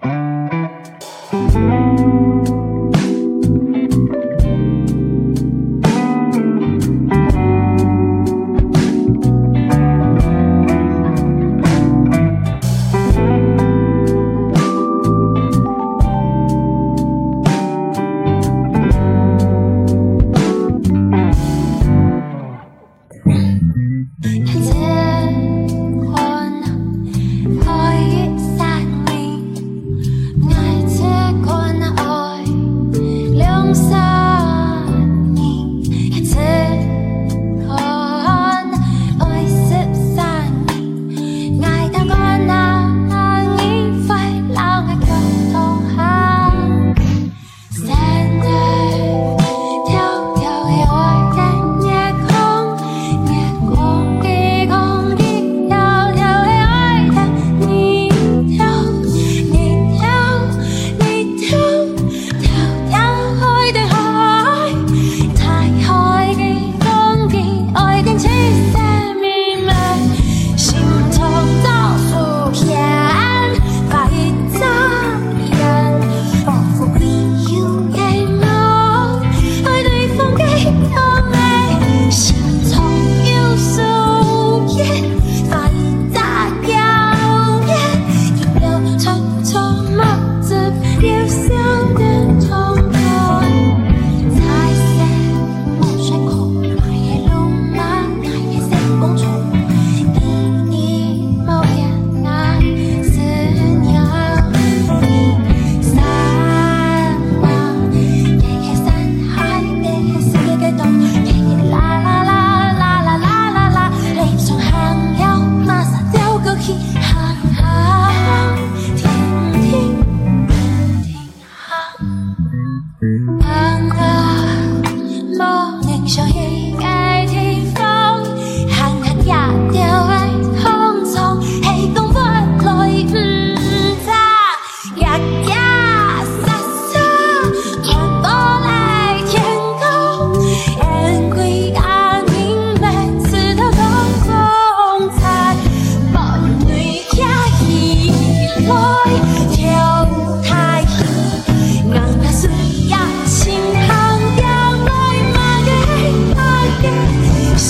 Bye.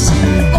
see.